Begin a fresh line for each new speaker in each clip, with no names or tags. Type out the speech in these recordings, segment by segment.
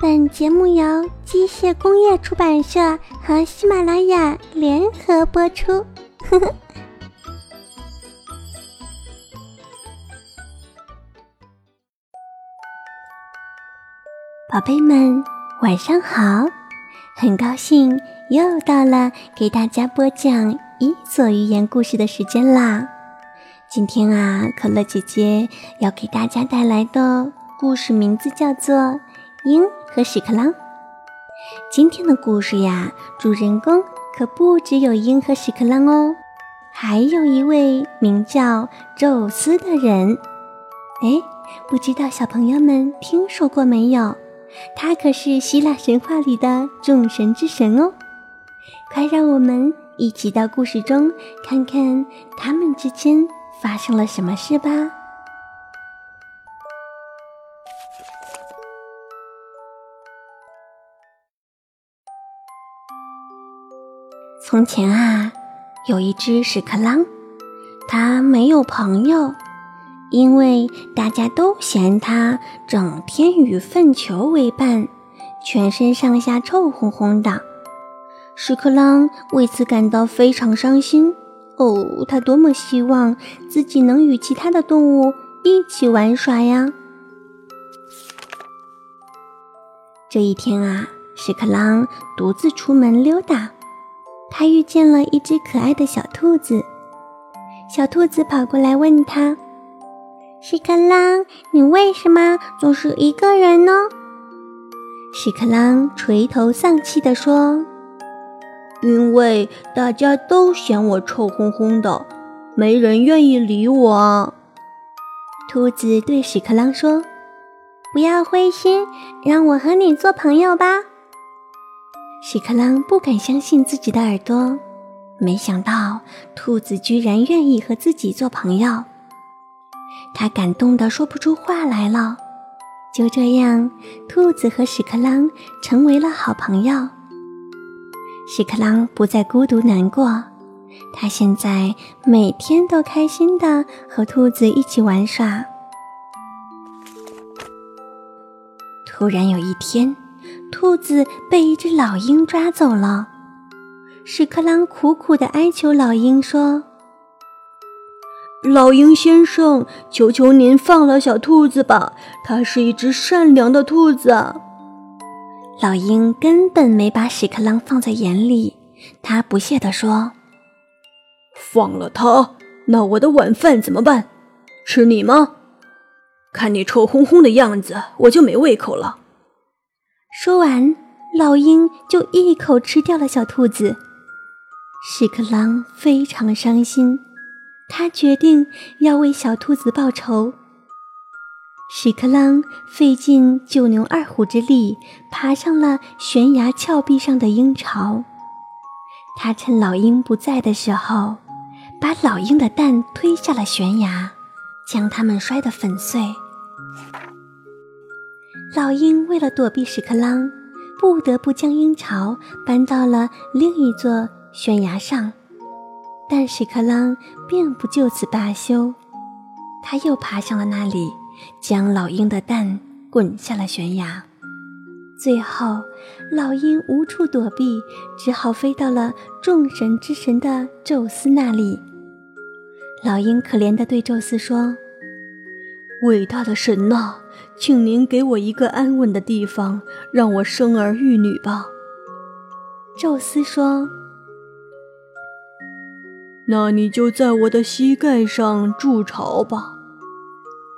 本节目由机械工业出版社和喜马拉雅联合播出。呵 呵宝贝们，晚上好！很高兴又到了给大家播讲《伊索寓言故事》的时间啦。今天啊，可乐姐姐要给大家带来的故事名字叫做《鹰和屎壳郎》。今天的故事呀，主人公可不只有鹰和屎壳郎哦，还有一位名叫宙斯的人。哎，不知道小朋友们听说过没有？他可是希腊神话里的众神之神哦。快让我们一起到故事中看看他们之间。发生了什么事吧？从前啊，有一只屎壳郎，它没有朋友，因为大家都嫌它整天与粪球为伴，全身上下臭烘烘的。屎壳郎为此感到非常伤心。哦，他多么希望自己能与其他的动物一起玩耍呀！这一天啊，屎壳郎独自出门溜达，他遇见了一只可爱的小兔子。小兔子跑过来问他：“屎壳郎，你为什么总是一个人呢？”屎壳郎垂头丧气地说。
因为大家都嫌我臭烘烘的，没人愿意理我。
兔子对屎壳郎说：“不要灰心，让我和你做朋友吧。”屎壳郎不敢相信自己的耳朵，没想到兔子居然愿意和自己做朋友，他感动得说不出话来了。就这样，兔子和屎壳郎成为了好朋友。屎壳郎不再孤独难过，他现在每天都开心的和兔子一起玩耍。突然有一天，兔子被一只老鹰抓走了。屎壳郎苦苦的哀求老鹰说：“
老鹰先生，求求您放了小兔子吧，它是一只善良的兔子。”
老鹰根本没把屎壳郎放在眼里，他不屑地说：“
放了它，那我的晚饭怎么办？吃你吗？看你臭烘烘的样子，我就没胃口了。”
说完，老鹰就一口吃掉了小兔子。屎壳郎非常伤心，他决定要为小兔子报仇。屎壳郎费尽九牛二虎之力，爬上了悬崖峭壁上的鹰巢。他趁老鹰不在的时候，把老鹰的蛋推下了悬崖，将它们摔得粉碎。老鹰为了躲避屎壳郎，不得不将鹰巢搬到了另一座悬崖上。但屎壳郎并不就此罢休，他又爬上了那里。将老鹰的蛋滚下了悬崖，最后老鹰无处躲避，只好飞到了众神之神的宙斯那里。老鹰可怜地对宙斯说：“
伟大的神呐，请您给我一个安稳的地方，让我生儿育女吧。”
宙斯说：“
那你就在我的膝盖上筑巢吧。”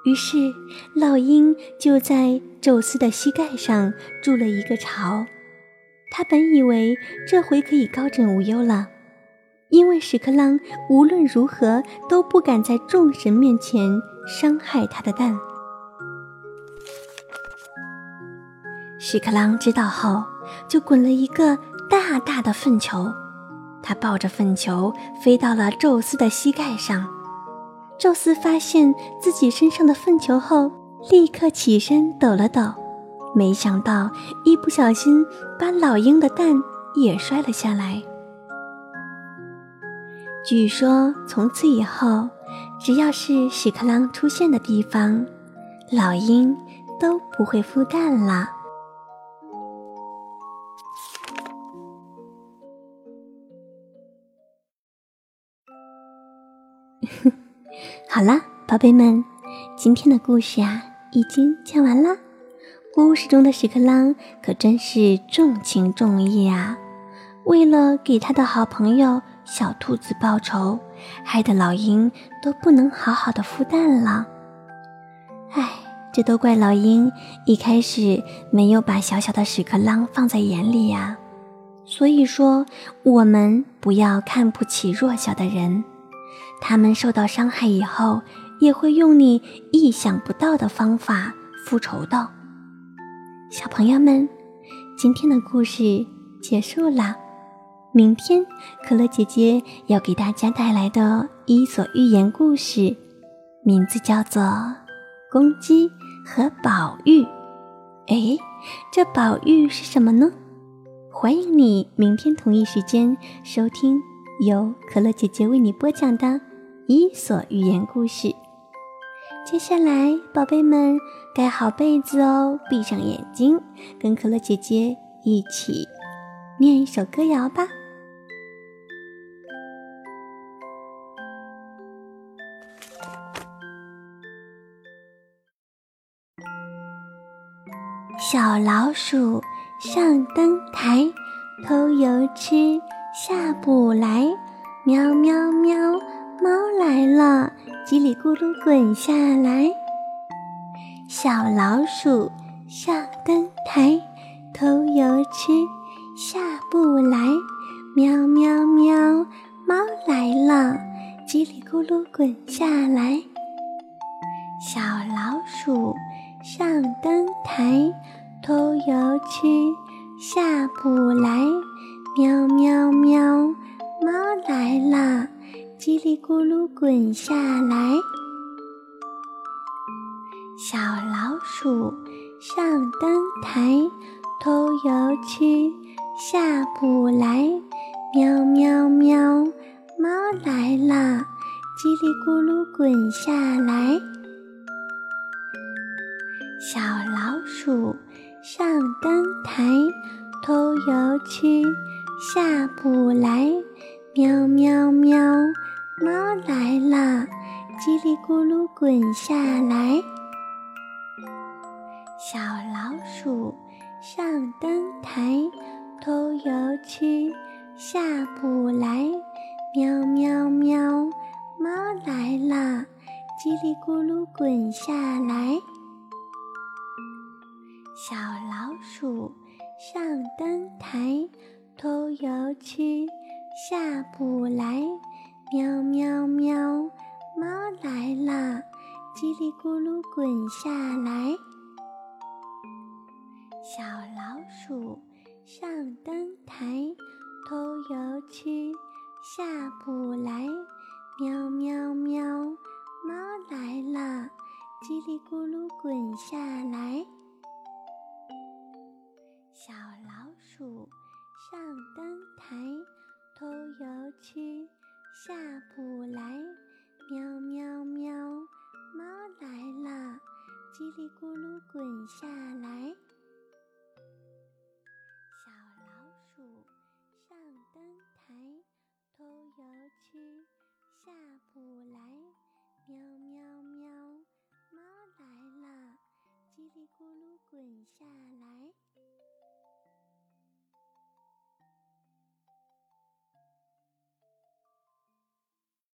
于是，老鹰就在宙斯的膝盖上筑了一个巢。他本以为这回可以高枕无忧了，因为屎壳郎无论如何都不敢在众神面前伤害他的蛋。屎壳郎知道后，就滚了一个大大的粪球，他抱着粪球飞到了宙斯的膝盖上。宙斯发现自己身上的粪球后，立刻起身抖了抖，没想到一不小心把老鹰的蛋也摔了下来。据说从此以后，只要是屎壳郎出现的地方，老鹰都不会孵蛋了。好了，宝贝们，今天的故事啊已经讲完了。故事中的屎壳郎可真是重情重义啊！为了给他的好朋友小兔子报仇，害得老鹰都不能好好的孵蛋了。唉，这都怪老鹰一开始没有把小小的屎壳郎放在眼里呀。所以说，我们不要看不起弱小的人，他们受到伤害以后，也会用你意想不到的方法复仇的。小朋友们，今天的故事结束了。明天，可乐姐姐要给大家带来的《伊索寓言》故事，名字叫做《公鸡和宝玉》。哎，这宝玉是什么呢？欢迎你明天同一时间收听由可乐姐姐为你播讲的《伊索寓言》故事。接下来，宝贝们盖好被子哦，闭上眼睛，跟可乐姐姐一起念一首歌谣吧。小老鼠上灯台，偷油吃，下不来，喵喵喵，猫来了。叽里咕噜滚下来，小老鼠上灯台，偷油吃，下不来，喵喵喵，猫来了，叽里咕噜滚下来。小老鼠上灯台，偷油吃，下不来，喵喵喵，猫来了。叽里咕噜滚下来，小老鼠上灯台，偷油吃，下不来，喵喵喵，猫来了，叽里咕噜滚下来，小老鼠上灯台，偷油吃，下不来，喵喵喵。猫来了，叽里咕噜滚下来。小老鼠上灯台，偷油吃，下不来。喵喵喵，猫来了，叽里咕噜滚下来。小老鼠上灯台，偷油吃，下不来。喵喵喵，猫来了，叽里咕噜滚下来。小老鼠上灯台，偷油吃，下不来。喵喵喵，猫来了，叽里咕噜滚下来。小老鼠上灯台，偷油吃。下不来，喵喵喵，猫来了，叽里咕噜滚下来。小老鼠上灯台，偷油吃，下不来，喵喵喵，猫来了，叽里咕噜滚下来。